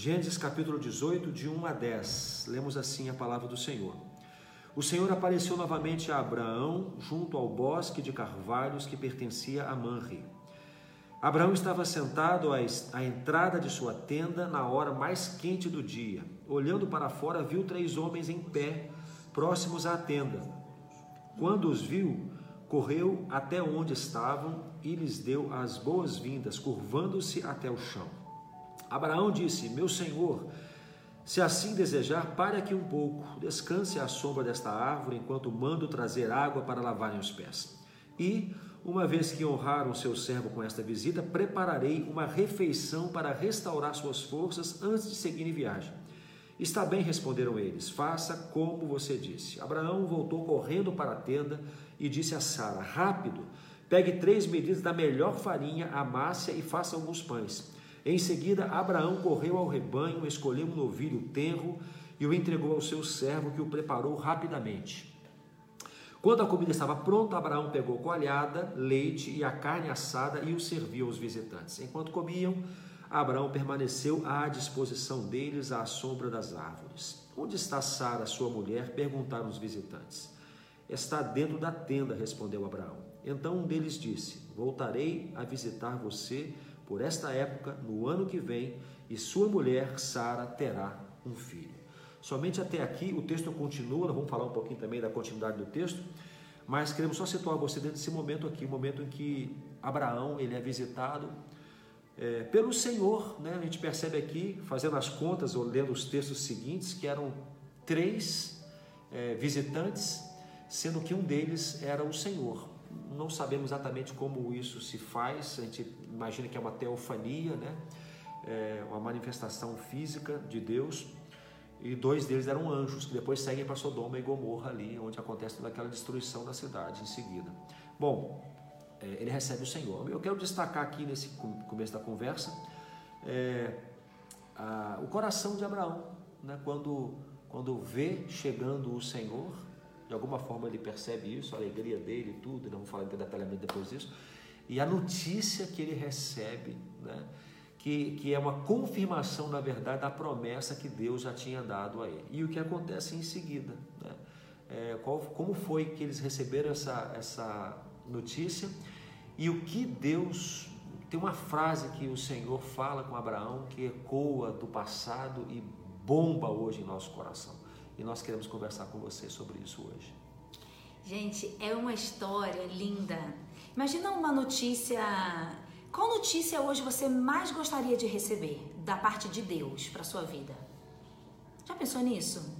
Gênesis capítulo 18, de 1 a 10. Lemos assim a palavra do Senhor. O Senhor apareceu novamente a Abraão junto ao bosque de carvalhos que pertencia a Manre. Abraão estava sentado à entrada de sua tenda na hora mais quente do dia. Olhando para fora, viu três homens em pé, próximos à tenda. Quando os viu, correu até onde estavam e lhes deu as boas-vindas, curvando-se até o chão. Abraão disse: Meu senhor, se assim desejar, pare aqui um pouco, descanse à sombra desta árvore enquanto mando trazer água para lavarem os pés. E, uma vez que honraram seu servo com esta visita, prepararei uma refeição para restaurar suas forças antes de seguir em viagem. Está bem, responderam eles, faça como você disse. Abraão voltou correndo para a tenda e disse a Sara: Rápido, pegue três medidas da melhor farinha, amasse e faça alguns pães. Em seguida, Abraão correu ao rebanho, escolheu um novilho tenro e o entregou ao seu servo, que o preparou rapidamente. Quando a comida estava pronta, Abraão pegou coalhada, leite e a carne assada e o serviu aos visitantes. Enquanto comiam, Abraão permaneceu à disposição deles à sombra das árvores. Onde está Sara, sua mulher? perguntaram os visitantes. Está dentro da tenda, respondeu Abraão. Então um deles disse: Voltarei a visitar você por esta época, no ano que vem, e sua mulher, Sara, terá um filho. Somente até aqui o texto continua, vamos falar um pouquinho também da continuidade do texto, mas queremos só situar você dentro desse momento aqui, o momento em que Abraão ele é visitado é, pelo Senhor, né? A gente percebe aqui, fazendo as contas ou lendo os textos seguintes, que eram três é, visitantes, sendo que um deles era o Senhor não sabemos exatamente como isso se faz, a gente imagina que é uma teofania, né? É uma manifestação física de Deus, e dois deles eram anjos, que depois seguem para Sodoma e Gomorra ali, onde acontece toda aquela destruição da cidade em seguida. Bom, é, ele recebe o Senhor. Eu quero destacar aqui nesse começo da conversa é, a, o coração de Abraão, né? quando, quando vê chegando o Senhor, de alguma forma ele percebe isso, a alegria dele e tudo, não vou falar detalhamento depois disso. E a notícia que ele recebe, né, que, que é uma confirmação, na verdade, da promessa que Deus já tinha dado a ele. E o que acontece em seguida. Né? É, qual, como foi que eles receberam essa, essa notícia e o que Deus. Tem uma frase que o Senhor fala com Abraão que ecoa do passado e bomba hoje em nosso coração. E nós queremos conversar com você sobre isso hoje. Gente, é uma história linda. Imagina uma notícia. Qual notícia hoje você mais gostaria de receber da parte de Deus para sua vida? Já pensou nisso?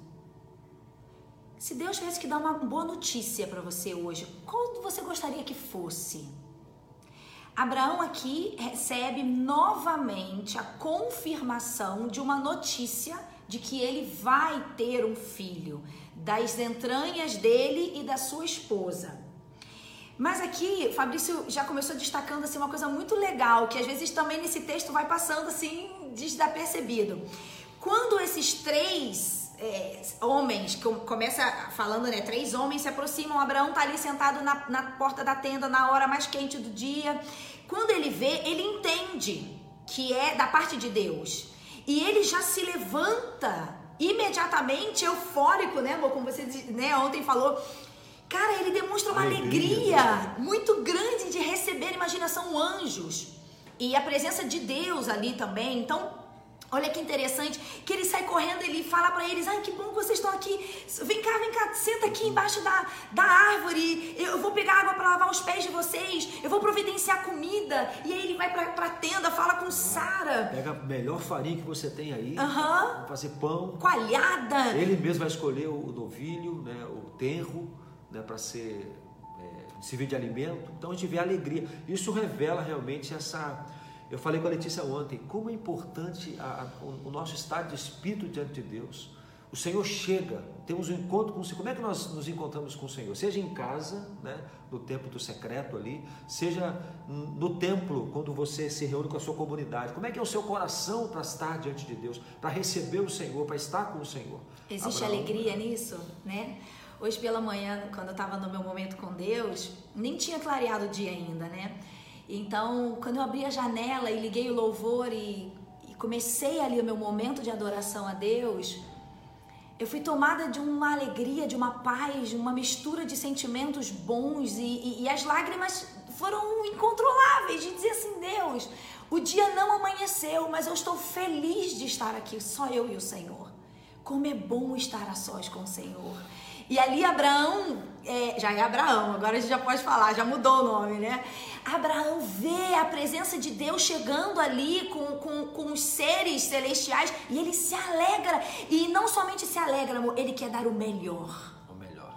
Se Deus tivesse que dar uma boa notícia para você hoje, qual você gostaria que fosse? Abraão aqui recebe novamente a confirmação de uma notícia de que ele vai ter um filho das entranhas dele e da sua esposa. Mas aqui, Fabrício já começou destacando assim uma coisa muito legal, que às vezes também nesse texto vai passando assim desapercebido. Quando esses três é, homens, que começa falando, né? Três homens se aproximam, Abraão tá ali sentado na, na porta da tenda na hora mais quente do dia. Quando ele vê, ele entende que é da parte de Deus. E ele já se levanta imediatamente eufórico, né, amor? Como você né, ontem falou. Cara, ele demonstra uma alegria, alegria muito grande de receber, imagina, são anjos. E a presença de Deus ali também. Então, Olha que interessante, que ele sai correndo, ele fala para eles: Ai, que bom que vocês estão aqui. Vem cá, vem cá, senta aqui embaixo da, da árvore. Eu vou pegar água para lavar os pés de vocês. Eu vou providenciar comida. E aí ele vai pra, pra tenda, fala com Sara. Pega a melhor farinha que você tem aí. Uhum. fazer pão. Coalhada. Ele mesmo vai escolher o novilho, né, o tenro, né, para ser. É, servir de alimento. Então a gente vê a alegria. Isso revela realmente essa eu falei com a Letícia ontem, como é importante a, a, o, nosso estado de espírito diante de Deus. O Senhor chega, temos um encontro com o Senhor. Como é que nós nos encontramos com o Senhor? Seja em casa, né, no templo do secreto ali, seja no templo, quando você se reúne com a sua comunidade. Como é que é o seu coração para estar diante de Deus, para receber o Senhor, para estar com o Senhor? Existe Abraão, alegria nisso, né? Hoje pela manhã, quando eu estava no meu momento com Deus, nem tinha clareado o dia ainda, né? Então, quando eu abri a janela e liguei o louvor e, e comecei ali o meu momento de adoração a Deus, eu fui tomada de uma alegria, de uma paz, de uma mistura de sentimentos bons e, e, e as lágrimas foram incontroláveis de dizer assim, Deus, o dia não amanheceu, mas eu estou feliz de estar aqui, só eu e o Senhor. Como é bom estar a sós com o Senhor. E ali Abraão, é, já é Abraão, agora a gente já pode falar, já mudou o nome, né? Abraão vê a presença de Deus chegando ali com, com, com os seres celestiais e ele se alegra. E não somente se alegra, amor, ele quer dar o melhor. O melhor.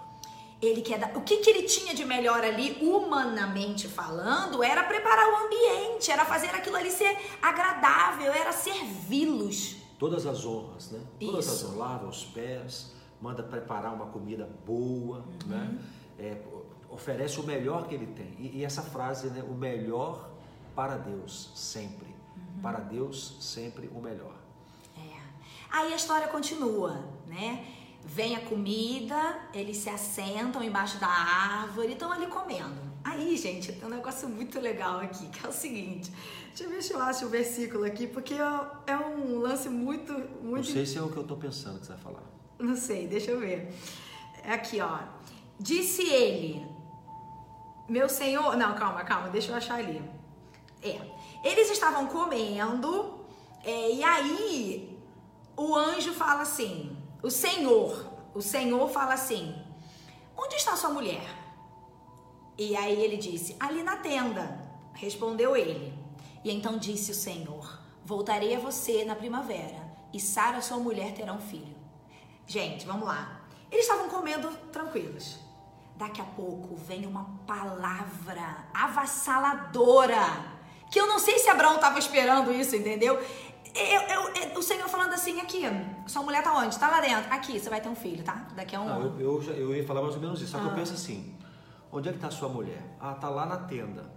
Ele quer dar. O que, que ele tinha de melhor ali, humanamente falando, era preparar o ambiente, era fazer aquilo ali ser agradável, era servi-los. Todas as honras, né? Todas Isso. as honras, lava os pés, manda preparar uma comida boa, Uhum. né? É, oferece o melhor que ele tem. E, e essa frase, né? O melhor para Deus, sempre. Uhum. Para Deus, sempre o melhor. É. Aí a história continua, né? Vem a comida, eles se assentam embaixo da árvore e estão ali comendo. Aí, gente, tem um negócio muito legal aqui, que é o seguinte. Deixa eu ver se eu acho o versículo aqui, porque é um lance muito, Não muito sei se é o que eu estou pensando que você vai falar. Não sei, deixa eu ver. Aqui, ó. Disse ele, meu senhor. Não, calma, calma, deixa eu achar ali. É. Eles estavam comendo, é, e aí o anjo fala assim: o senhor, o senhor fala assim: onde está sua mulher? E aí ele disse: ali na tenda. Respondeu ele. E então disse o Senhor: Voltarei a você na primavera, e Sara, sua mulher, terá um filho. Gente, vamos lá. Eles estavam comendo tranquilos. Daqui a pouco vem uma palavra avassaladora. Que eu não sei se Abraão estava esperando isso, entendeu? Eu, eu- eu- o Senhor falando assim, aqui, sua mulher tá onde? Tá lá dentro. Aqui, você vai ter um filho, tá? Daqui a um ano. eu, eu, eu ia falar mais ou menos isso. Só que Ah. eu penso assim: onde é que está sua mulher? Ah, tá lá na tenda.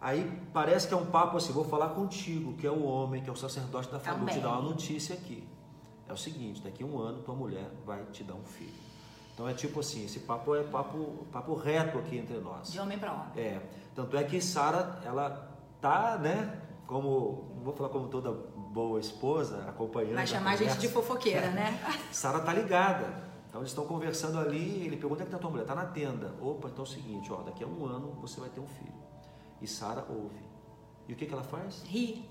Aí parece que é um papo assim: vou falar contigo, que é o homem, que é o sacerdote da família, vou te Também. dar uma notícia aqui. É o seguinte: daqui a um ano tua mulher vai te dar um filho. Então é tipo assim: esse papo é papo, papo reto aqui entre nós. De homem pra homem. É, tanto é que Sara, ela tá, né? Como, não vou falar como toda boa esposa, acompanhando. Vai chamar a gente de fofoqueira, né? Sara tá ligada. Então eles estão conversando ali, ele pergunta onde é que tá tua mulher? Tá na tenda. Opa, então é o seguinte, ó, daqui a um ano você vai ter um filho. E Sara ouve. E o que, que ela faz? Ri.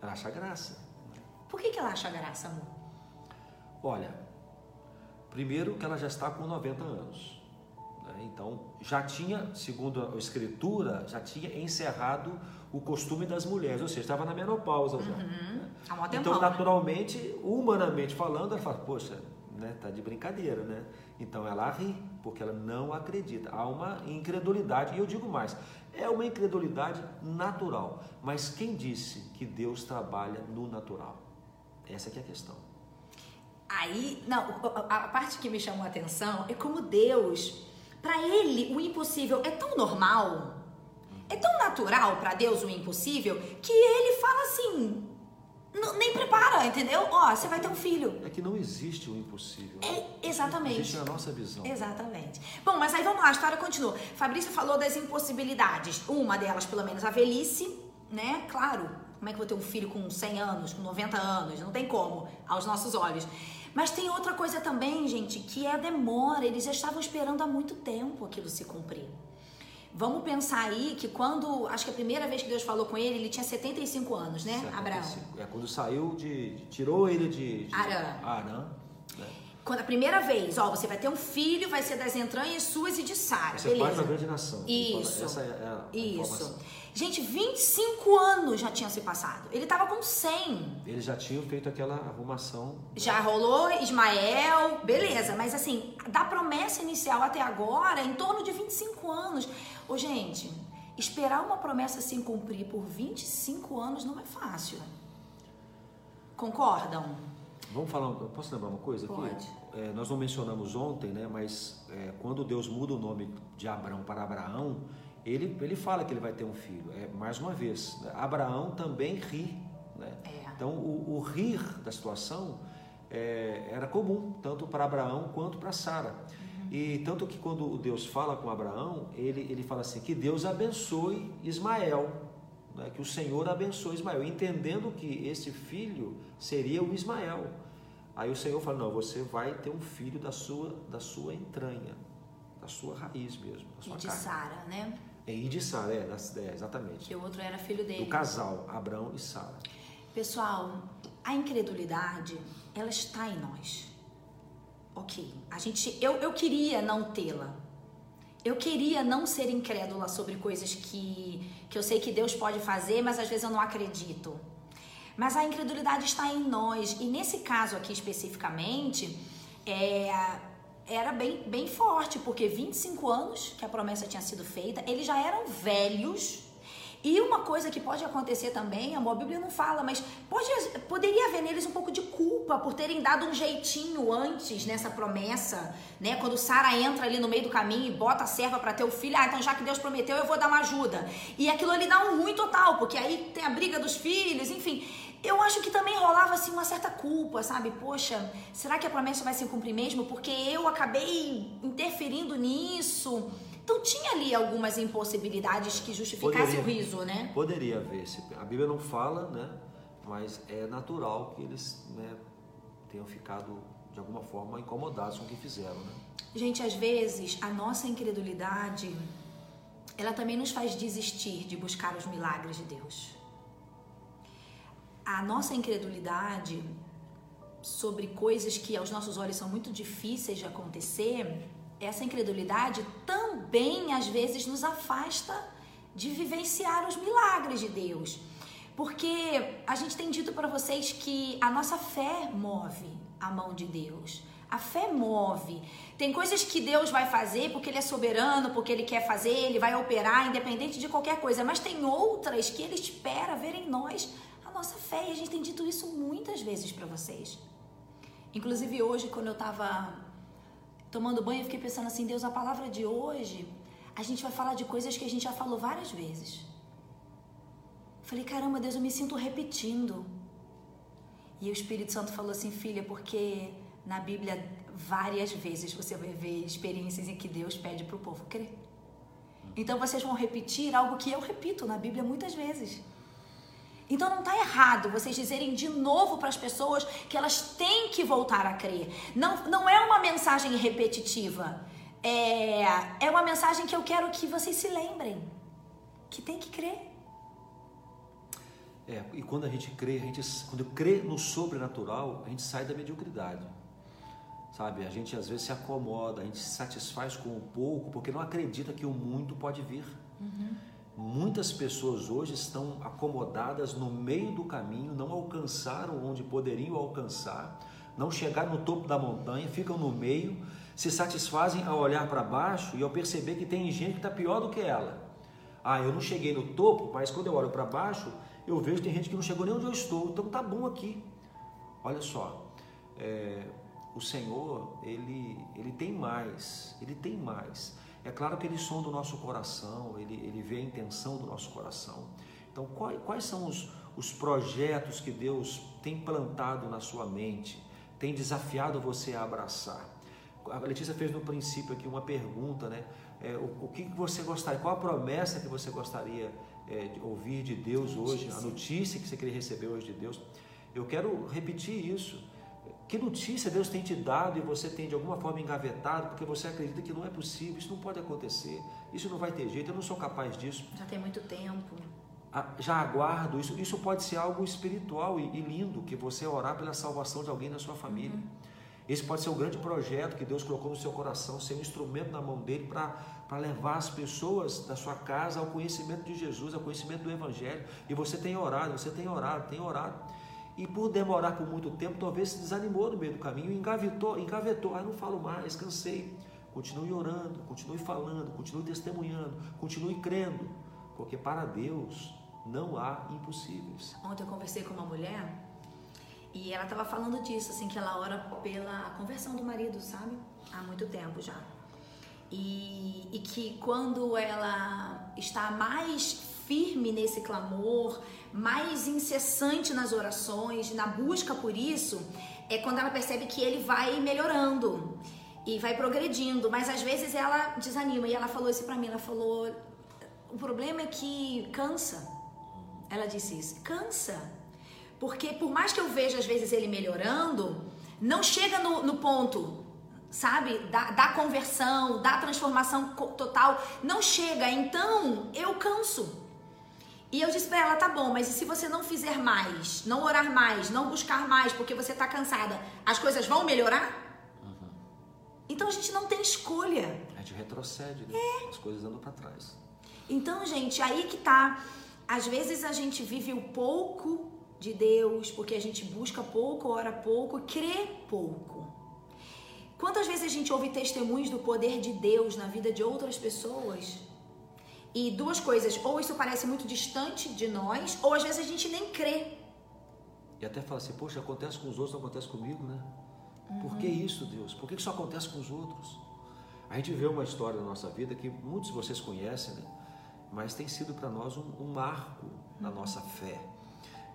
Ela acha graça. Por que, que ela acha graça, amor? Olha, primeiro que ela já está com 90 anos. né? Então, já tinha, segundo a escritura, já tinha encerrado o costume das mulheres, ou seja, estava na menopausa já. né? Há mó Então, tempão, né? naturalmente, humanamente falando, ela fala, poxa, né, tá de brincadeira, né? Então ela ri, porque ela não acredita. Há uma incredulidade, e eu digo mais, é uma incredulidade natural. Mas quem disse que Deus trabalha no natural? Essa que é a questão. Aí, não, a parte que me chamou a atenção é como Deus, pra ele, o impossível é tão normal, é tão natural pra Deus o impossível, que ele fala assim, "Não- nem prepara, entendeu? Ó, você vai ter um filho. É que não existe o impossível. É, exatamente. Existe na nossa visão. Exatamente. Bom, mas aí vamos lá, a história continua. Fabrício falou das impossibilidades. Uma delas, pelo menos, a velhice, né? Claro, como é que eu vou ter um filho com 100 anos, com 90 anos? Não tem como, aos nossos olhos. Mas tem outra coisa também, gente, que é a demora. Eles já estavam esperando há muito tempo aquilo se cumprir. Vamos pensar aí que quando, acho que a primeira vez que Deus falou com ele, ele tinha 75 anos, né, Abraão? 75. É quando saiu de. de- tirou ele de. de Arã. Arã, né? Quando a primeira vez, ó, você vai ter um filho, vai ser das entranhas suas e de Sara, Você de beleza? uma grande nação. Isso. Essa é a Isso. informação. Gente, 25 anos já tinham se passado. Ele tava com 100. Eles já tinham feito aquela arrumação. Já rolou Ismael, beleza, mas assim, da promessa inicial até agora, em torno de 25 anos. Ô, gente, esperar uma promessa se cumprir por 25 anos não é fácil. Concordam? Vamos falar, posso lembrar uma coisa aqui? Pode. É, nós não mencionamos ontem, né? Mas é, quando Deus muda o nome de Abraão para Abraão, ele, ele fala que ele vai ter um filho. É, mais uma vez, né, Abraão também ri. Né? É. Então, o, o rir da situação é, era comum, tanto para Abraão quanto para Sara. Uhum. E tanto que quando Deus fala com Abraão, ele, ele fala assim, que Deus abençoe Ismael. né, que o Senhor abençoe Ismael, entendendo que esse filho seria o Ismael. Aí o Senhor fala: Não, você vai ter um filho da sua, da sua entranha, da sua raiz mesmo. Da sua e de Sara, né? E de Sara, é, é, exatamente. Que o outro era filho dele. Do casal, Abraão e Sara. Pessoal, a incredulidade, ela está em nós. Ok, a gente, eu, eu queria não tê-la. Eu queria não ser incrédula sobre coisas que, que eu sei que Deus pode fazer, mas às vezes eu não acredito. Mas a incredulidade está em nós. E nesse caso aqui especificamente, é, era bem, bem forte, porque 25 anos que a promessa tinha sido feita, eles já eram velhos e uma coisa que pode acontecer também, a Bíblia não fala, mas pode, poderia haver neles um pouco de culpa por terem dado um jeitinho antes nessa promessa, né? Quando Sara entra ali no meio do caminho e bota a serva para ter o filho, ah, então já que Deus prometeu, eu vou dar uma ajuda. E aquilo ali dá um ruim total, porque aí tem a briga dos filhos, enfim. Eu acho que também rolava assim uma certa culpa, sabe? Poxa, será que a promessa vai se cumprir mesmo? Porque eu acabei interferindo nisso. Então tinha ali algumas impossibilidades que justificassem o riso, né? Poderia haver. A Bíblia não fala, né? Mas é natural que eles né, tenham ficado de alguma forma incomodados com o que fizeram, né? Gente, às vezes a nossa incredulidade ela também nos faz desistir de buscar os milagres de Deus. A nossa incredulidade sobre coisas que aos nossos olhos são muito difíceis de acontecer, essa incredulidade também às vezes nos afasta de vivenciar os milagres de Deus. Porque a gente tem dito para vocês que a nossa fé move a mão de Deus. A fé move. Tem coisas que Deus vai fazer porque Ele é soberano, porque Ele quer fazer, Ele vai operar, independente de qualquer coisa. Mas tem outras que Ele espera ver em nós nossa fé. E a gente tem dito isso muitas vezes para vocês. Inclusive hoje, quando eu estava tomando banho, eu fiquei pensando assim, Deus, a palavra de hoje, a gente vai falar de coisas que a gente já falou várias vezes. Falei, caramba, Deus, eu me sinto repetindo. E o Espírito Santo falou assim, filha, porque na Bíblia várias vezes você vai ver experiências em que Deus pede para o povo crer. Então vocês vão repetir algo que eu repito na Bíblia muitas vezes. Então não está errado vocês dizerem de novo para as pessoas que elas têm que voltar a crer. Não, não é uma mensagem repetitiva. É, é uma mensagem que eu quero que vocês se lembrem. Que tem que crer. É, e quando a gente crê, a gente, quando crê no sobrenatural, a gente sai da mediocridade. Sabe? A gente às vezes se acomoda, a gente se satisfaz com o pouco, porque não acredita que o muito pode vir. Uhum. Muitas pessoas hoje estão acomodadas no meio do caminho, não alcançaram onde poderiam alcançar, não chegaram no topo da montanha, ficam no meio, se satisfazem ao olhar para baixo e ao perceber que tem gente que está pior do que ela. Ah, eu não cheguei no topo, mas quando eu olho para baixo, eu vejo que tem gente que não chegou nem onde eu estou, então tá bom aqui. Olha só, é, o Senhor, ele, ele tem mais, ele tem mais. É claro que ele sonda o nosso coração, ele, ele vê a intenção do nosso coração. Então, quais, quais são os, os projetos que Deus tem plantado na sua mente, tem desafiado você a abraçar? A Letícia fez no princípio aqui uma pergunta, né? É, o, o, que você gostaria, qual a promessa que você gostaria é, de ouvir de Deus hoje, a notícia que você queria receber hoje de Deus? Eu quero repetir isso. Que notícia Deus tem te dado e você tem de alguma forma engavetado porque você acredita que não é possível, isso não pode acontecer, isso não vai ter jeito, eu não sou capaz disso. Já tem muito tempo. Já aguardo isso. Isso pode ser algo espiritual e, lindo, que você orar pela salvação de alguém na sua família. Uhum. Esse pode ser o grande projeto que Deus colocou no seu coração, ser um instrumento na mão dele para levar as pessoas da sua casa ao conhecimento de Jesus, ao conhecimento do Evangelho. E você tem orado, você tem orado, tem orado e por demorar por muito tempo, talvez se desanimou no meio do caminho, engavetou, engavetou, ah, não falo mais, cansei. Continue orando, continue falando, continue testemunhando, continue crendo, porque para Deus não há impossíveis. Ontem eu conversei com uma mulher e ela estava falando disso, assim, que ela ora pela conversão do marido, sabe? Há muito tempo já. E, e que quando ela está mais firme nesse clamor, mais incessante nas orações, na busca por isso, é quando ela percebe que ele vai melhorando e vai progredindo, mas às vezes ela desanima e ela falou isso para mim, ela falou: "O problema é que cansa. Ela disse isso. Cansa. Porque por mais que eu veja às vezes ele melhorando, não chega no, no ponto, sabe, da, da conversão, da transformação total. Não chega. Então eu canso. E eu disse para ela, tá bom, mas e se você não fizer mais, não orar mais, não buscar mais, porque você tá cansada, as coisas vão melhorar? Uhum. Então a gente não tem escolha. A gente retrocede, né? É. As coisas andam para trás. Então, gente, aí que tá. Às vezes a gente vive o pouco de Deus, porque a gente busca pouco, ora pouco, crê pouco. Quantas vezes a gente ouve testemunhos do poder de Deus na vida de outras pessoas e duas coisas, ou isso parece muito distante de nós, ou às vezes a gente nem crê. E até fala assim, poxa, acontece com os outros, não acontece comigo, né? Uhum. Por que isso, Deus? Por que isso acontece com os outros? A gente vê uma história na nossa vida que muitos de vocês conhecem, né? Mas tem sido para nós um, um marco na uhum. nossa fé.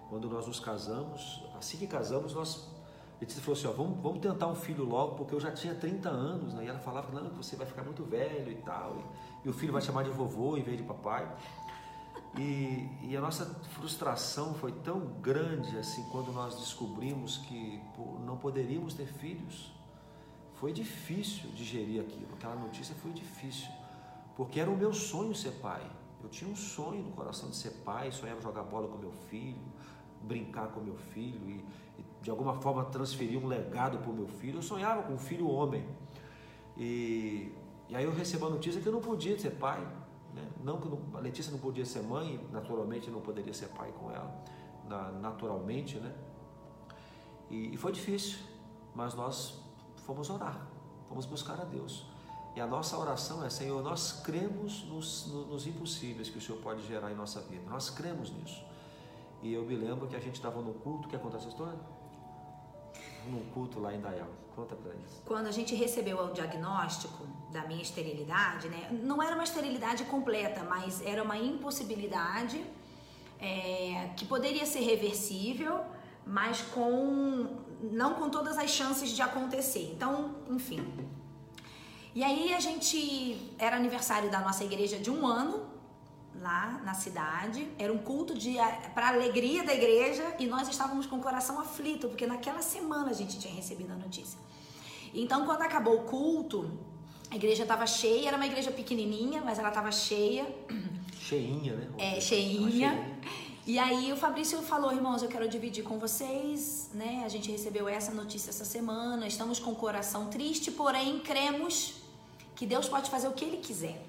Quando nós nos casamos, assim que casamos, nós a gente falou assim, ó, vamos, vamos tentar um filho logo, porque eu já tinha 30 anos, né? E ela falava, não, você vai ficar muito velho e tal. E, e o filho vai chamar de vovô em vez de papai. E, e, a nossa frustração foi tão grande assim quando nós descobrimos que pô, não poderíamos ter filhos. Foi difícil digerir aquilo. Aquela notícia foi difícil, porque era o meu sonho ser pai. Eu tinha um sonho no coração de ser pai, sonhava jogar bola com meu filho, brincar com meu filho e de alguma forma transferir um legado para o meu filho. Eu sonhava com um filho homem. E e aí eu recebo a notícia que eu não podia ser pai. Né? Não que a Letícia não podia ser mãe, naturalmente não poderia ser pai com ela, na, naturalmente, né? E, e foi difícil, mas nós fomos orar, fomos buscar a Deus. E a nossa oração é, Senhor, nós cremos nos, nos, impossíveis que o Senhor pode gerar em nossa vida. Nós cremos nisso. E eu me lembro que a gente estava no culto, quer contar essa história? Num culto lá em Dayal. Conta pra eles. Quando a gente recebeu o diagnóstico da minha esterilidade, né? Não era uma esterilidade completa, mas era uma impossibilidade é, que poderia ser reversível, mas com não com todas as chances de acontecer. Então, enfim. E aí a gente era aniversário da nossa igreja de um ano lá na cidade. Era um culto de para alegria da igreja e nós estávamos com o coração aflito porque naquela semana a gente tinha recebido a notícia. Então, quando acabou o culto, a igreja estava cheia, era uma igreja pequenininha, mas ela estava cheia. Cheinha, né? É, cheinha. E aí o Fabrício falou, irmãos, eu quero dividir com vocês, né? A gente recebeu essa notícia essa semana, estamos com o coração triste, porém cremos que Deus pode fazer o que Ele quiser.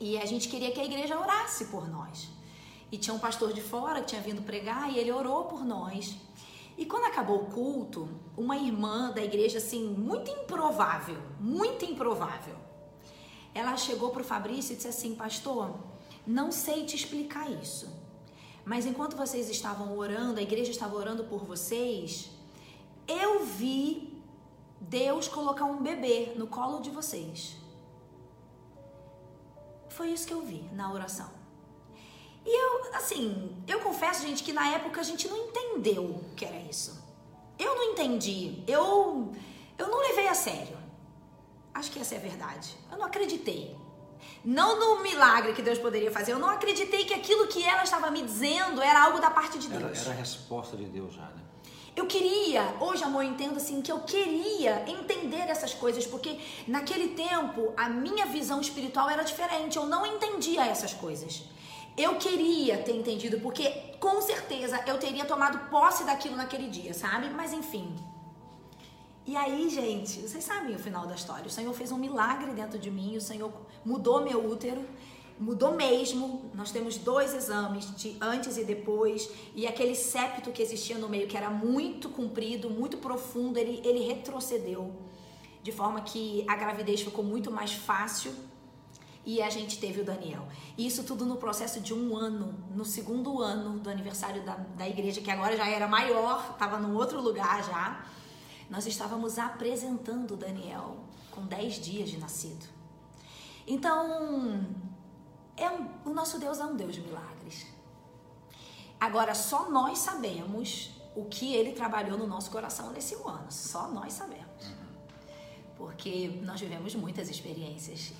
E a gente queria que a igreja orasse por nós. E tinha um pastor de fora que tinha vindo pregar e ele orou por nós. E quando acabou o culto, uma irmã da igreja, assim, muito improvável, muito improvável, ela chegou para o Fabrício e disse assim: Pastor, não sei te explicar isso, mas enquanto vocês estavam orando, a igreja estava orando por vocês, eu vi Deus colocar um bebê no colo de vocês. Foi isso que eu vi na oração. E eu, assim, eu confesso, gente, que na época a gente não entendeu o que era isso. Eu não entendi. Eu, eu não levei a sério. Acho que essa é a verdade. Eu não acreditei. Não no milagre que Deus poderia fazer. Eu não acreditei que aquilo que ela estava me dizendo era algo da parte de Deus. Era, era a resposta de Deus já, né? Eu queria, hoje amor, entendo assim, que eu queria entender essas coisas, porque naquele tempo a minha visão espiritual era diferente, eu não entendia essas coisas. Eu queria ter entendido, porque com certeza eu teria tomado posse daquilo naquele dia, sabe? Mas enfim. E aí, gente, vocês sabem o final da história. O Senhor fez um milagre dentro de mim, o Senhor mudou meu útero, mudou mesmo. Nós temos dois exames de antes e depois, e aquele septo que existia no meio, que era muito comprido, muito profundo, ele, ele retrocedeu, de forma que a gravidez ficou muito mais fácil e a gente teve o Daniel. Isso tudo no processo de um ano, no segundo ano do aniversário da, da igreja, que agora já era maior, estava num outro lugar já. Nós estávamos apresentando o Daniel com 10 dias de nascido. Então, é um, o nosso Deus é um Deus de milagres. Agora, só nós sabemos o que ele trabalhou no nosso coração nesse ano. Só nós sabemos. Porque nós vivemos muitas experiências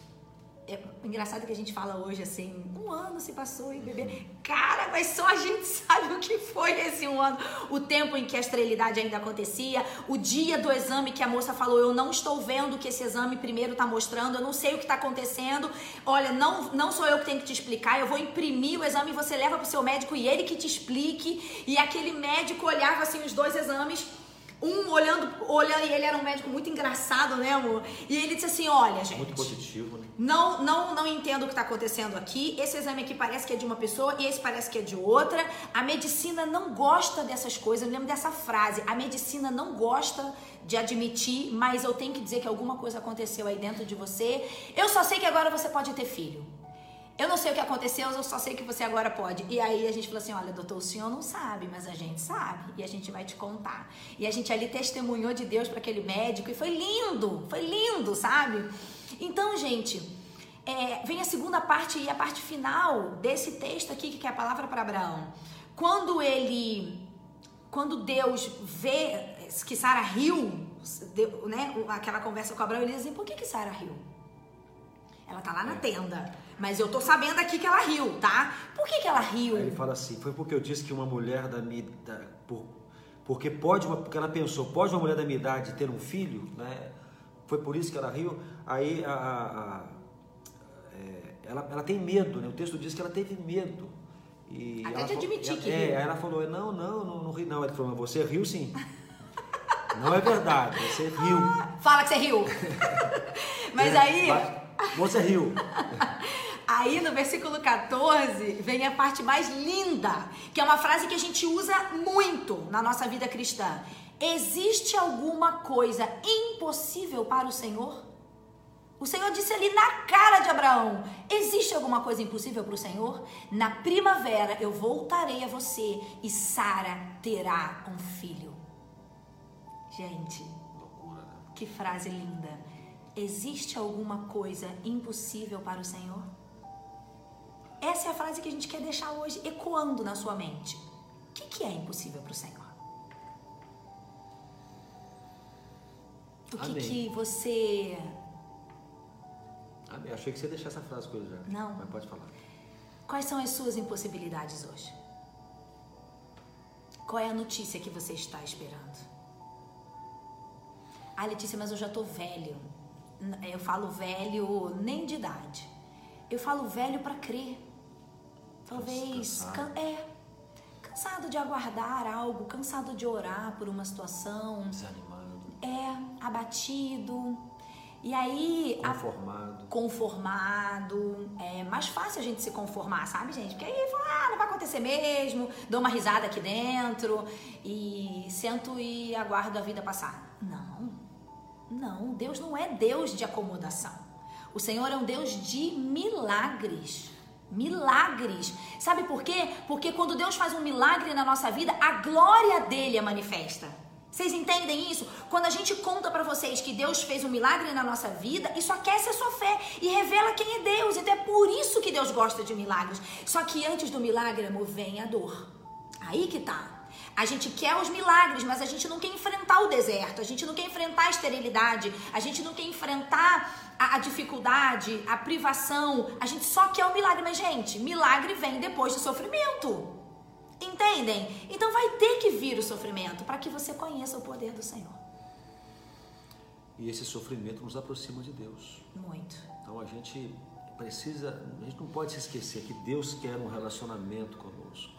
é engraçado que a gente fala hoje assim, um ano se passou e bebê. Cara, mas só a gente sabe o que foi esse um ano. O tempo em que a esterilidade ainda acontecia, o dia do exame que a moça falou, eu não estou vendo o que esse exame primeiro está mostrando, eu não sei o que está acontecendo. Olha, não, não sou eu que tenho que te explicar, eu vou imprimir o exame, você leva para o seu médico e ele que te explique. E aquele médico olhava assim os dois exames um olhando, olhando, e ele era um médico muito engraçado, né, amor? E ele disse assim: olha, gente. Muito positivo, né? Não, não, não entendo o que está acontecendo aqui. Esse exame aqui parece que é de uma pessoa e esse parece que é de outra. A medicina não gosta dessas coisas. Eu lembro dessa frase. A medicina não gosta de admitir, mas eu tenho que dizer que alguma coisa aconteceu aí dentro de você. Eu só sei que agora você pode ter filho. Eu não sei o que aconteceu, eu só sei que você agora pode. E aí a gente falou assim: olha, doutor, o senhor não sabe, mas a gente sabe. E a gente vai te contar. E a gente ali testemunhou de Deus para aquele médico e foi lindo, foi lindo, sabe? Então, gente, é, vem a segunda parte e a parte final desse texto aqui, que é a palavra para Abraão. Quando ele, quando Deus vê que Sara riu, né, aquela conversa com Abraão, ele diz assim: por que, que Sara riu? Ela tá lá na tenda. Mas eu tô sabendo aqui que ela riu, tá? Por que, que ela riu? Aí ele fala assim: foi porque eu disse que uma mulher da minha. Da, por, porque pode, uma, porque ela pensou, pode uma mulher da minha idade ter um filho, né? Foi por isso que ela riu. Aí a, a, a é, ela, ela tem medo, né? O texto diz que ela teve medo. E Até de admitir que é. Aí ela falou: não, não, não, não ri não. Ele falou: você riu sim. não é verdade, você riu. Fala que você riu. Mas é, aí. Você riu. Aí no versículo 14 vem a parte mais linda, que é uma frase que a gente usa muito na nossa vida cristã. Existe alguma coisa impossível para o Senhor? O Senhor disse ali na cara de Abraão: Existe alguma coisa impossível para o Senhor? Na primavera eu voltarei a você e Sara terá um filho. Gente, que frase linda. Existe alguma coisa impossível para o Senhor? Essa é a frase que a gente quer deixar hoje ecoando na sua mente. O que, que é impossível para o Senhor? O que, que você. Amém. Achei que você ia deixar essa frase com ele já. Não. Mas pode falar. Quais são as suas impossibilidades hoje? Qual é a notícia que você está esperando? Ah, Letícia, mas eu já tô velho. Eu falo velho nem de idade. Eu falo velho para crer. Talvez can, é cansado de aguardar algo, cansado de orar por uma situação, desanimado, é abatido. E aí conformado. A, conformado. É mais fácil a gente se conformar, sabe, gente? Porque aí fala, ah, não vai acontecer mesmo, dou uma risada aqui dentro e sento e aguardo a vida passar. Não. Não, Deus não é Deus de acomodação. O Senhor é um Deus de milagres. Milagres. Sabe por quê? Porque quando Deus faz um milagre na nossa vida, a glória dele é manifesta. Vocês entendem isso? Quando a gente conta para vocês que Deus fez um milagre na nossa vida, isso aquece a sua fé e revela quem é Deus. Então é por isso que Deus gosta de milagres. Só que antes do milagre, amor, vem a dor. Aí que tá. A gente quer os milagres, mas a gente não quer enfrentar o deserto, a gente não quer enfrentar a esterilidade, a gente não quer enfrentar a, a dificuldade, a privação. A gente só quer o milagre, mas gente, milagre vem depois do sofrimento. Entendem? Então vai ter que vir o sofrimento para que você conheça o poder do Senhor. E esse sofrimento nos aproxima de Deus. Muito. Então a gente precisa, a gente não pode se esquecer que Deus quer um relacionamento conosco.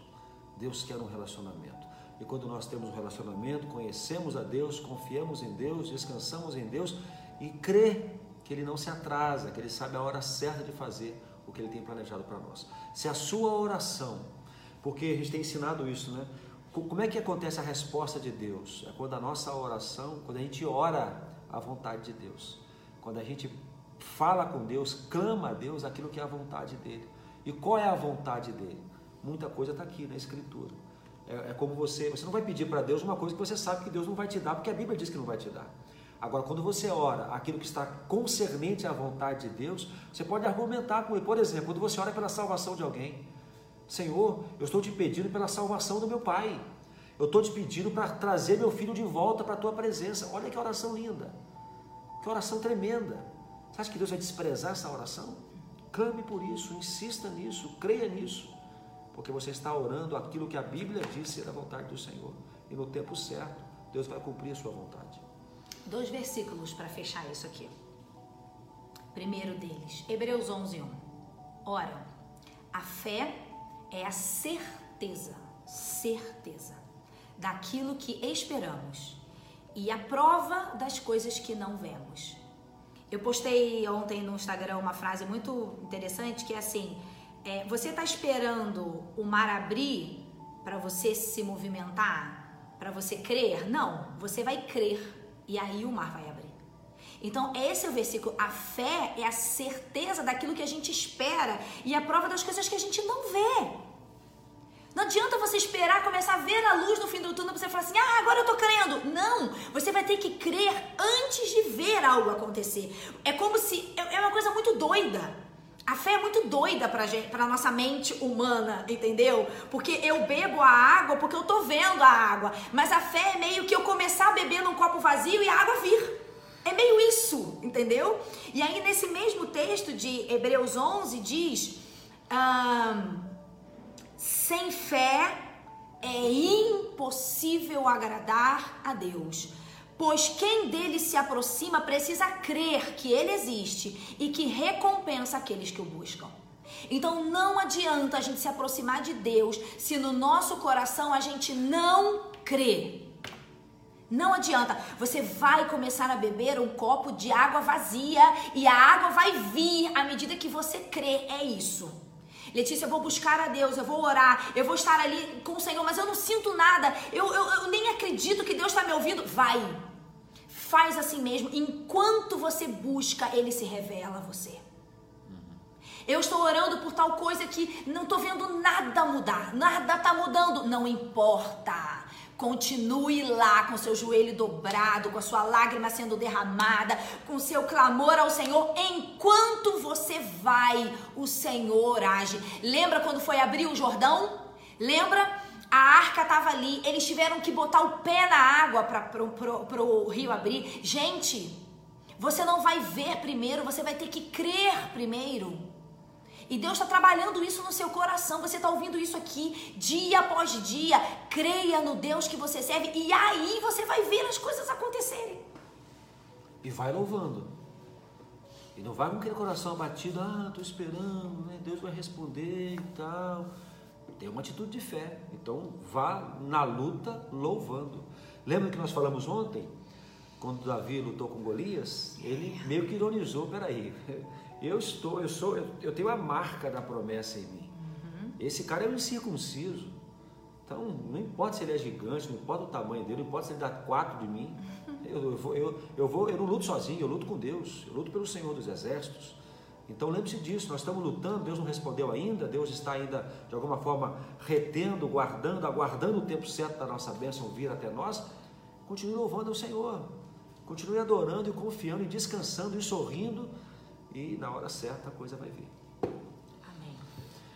Deus quer um relacionamento. E quando nós temos um relacionamento, conhecemos a Deus, confiamos em Deus, descansamos em Deus e crê que Ele não se atrasa, que Ele sabe a hora certa de fazer o que Ele tem planejado para nós. Se a sua oração, porque a gente tem ensinado isso, né? Como é que acontece a resposta de Deus? É quando a nossa oração, quando a gente ora a vontade de Deus. Quando a gente fala com Deus, clama a Deus aquilo que é a vontade dele. E qual é a vontade dele? Muita coisa está aqui na Escritura. É, é como você, você não vai pedir para Deus uma coisa que você sabe que Deus não vai te dar, porque a Bíblia diz que não vai te dar. Agora, quando você ora aquilo que está concernente à vontade de Deus, você pode argumentar com ele. Por exemplo, quando você ora pela salvação de alguém, Senhor, eu estou te pedindo pela salvação do meu pai. Eu estou te pedindo para trazer meu filho de volta para a tua presença. Olha que oração linda. Que oração tremenda. Você acha que Deus vai desprezar essa oração? Clame por isso, insista nisso, creia nisso, porque você está orando aquilo que a Bíblia diz ser a vontade do Senhor. E no tempo certo, Deus vai cumprir a sua vontade. Dois versículos para fechar isso aqui. Primeiro deles, Hebreus 11, 1. Ora, a fé é a certeza, certeza, daquilo que esperamos e a prova das coisas que não vemos. Eu postei ontem no Instagram uma frase muito interessante que é assim: é, você está esperando o mar abrir para você se movimentar, para você crer? Não, você vai crer e aí o mar vai abrir. Então, esse é o versículo. A fé é a certeza daquilo que a gente espera e a prova das coisas que a gente não vê. Não adianta você esperar começar a ver a luz no fim do túnel para você falar assim: ah, agora eu tô crendo. Não! Você vai ter que crer antes de ver algo acontecer. É como se. É, é uma coisa muito doida. A fé é muito doida pra, gente, pra nossa mente humana, entendeu? Porque eu bebo a água porque eu tô vendo a água. Mas a fé é meio que eu começar a beber num copo vazio e a água vir. É meio isso, entendeu? E aí, nesse mesmo texto de Hebreus 11, diz: sem fé é impossível agradar a Deus. Pois quem dele se aproxima precisa crer que ele existe e que recompensa aqueles que o buscam. Então não adianta a gente se aproximar de Deus se no nosso coração a gente não crê. Não adianta. Você vai começar a beber um copo de água vazia e a água vai vir à medida que você crê. É isso. Letícia, eu vou buscar a Deus, eu vou orar, eu vou estar ali com o Senhor, mas eu não sinto nada, eu, eu, eu nem acredito que Deus está me ouvindo. Vai, Faz assim mesmo. Enquanto você busca, ele se revela a você. Eu estou orando por tal coisa que não estou vendo nada mudar. Nada está mudando. Não importa. Continue lá com seu joelho dobrado, com a sua lágrima sendo derramada, com seu clamor ao Senhor. Enquanto você vai, o Senhor age. Lembra quando foi abrir o Jordão? Lembra? A arca estava ali, eles tiveram que botar o pé na água para o rio abrir. Gente, você não vai ver primeiro, você vai ter que crer primeiro. E Deus está trabalhando isso no seu coração. Você está ouvindo isso aqui dia após dia. Creia no Deus que você serve e aí você vai ver as coisas acontecerem. E vai louvando. E não vai com aquele coração abatido, ah, estou esperando, né? Deus vai responder e tal. Tem uma atitude de fé. Então vá na luta louvando. Lembra que nós falamos ontem? Quando Davi lutou com Golias, ele meio que ironizou, peraí, eu estou, eu sou, eu, eu tenho a marca da promessa em mim. Uhum. Esse cara é um incircunciso. Então, não importa se ele é gigante, não importa o tamanho dele, não importa se ele dá quatro de mim. Eu, eu, vou, eu, eu, vou, eu não luto sozinho, eu luto com Deus, eu luto pelo Senhor dos Exércitos. Então lembre-se disso, nós estamos lutando, Deus não respondeu ainda, Deus está ainda de alguma forma retendo, guardando, aguardando o tempo certo da nossa bênção vir até nós. Continue louvando ao Senhor, continue adorando e confiando e descansando e sorrindo, e na hora certa a coisa vai vir.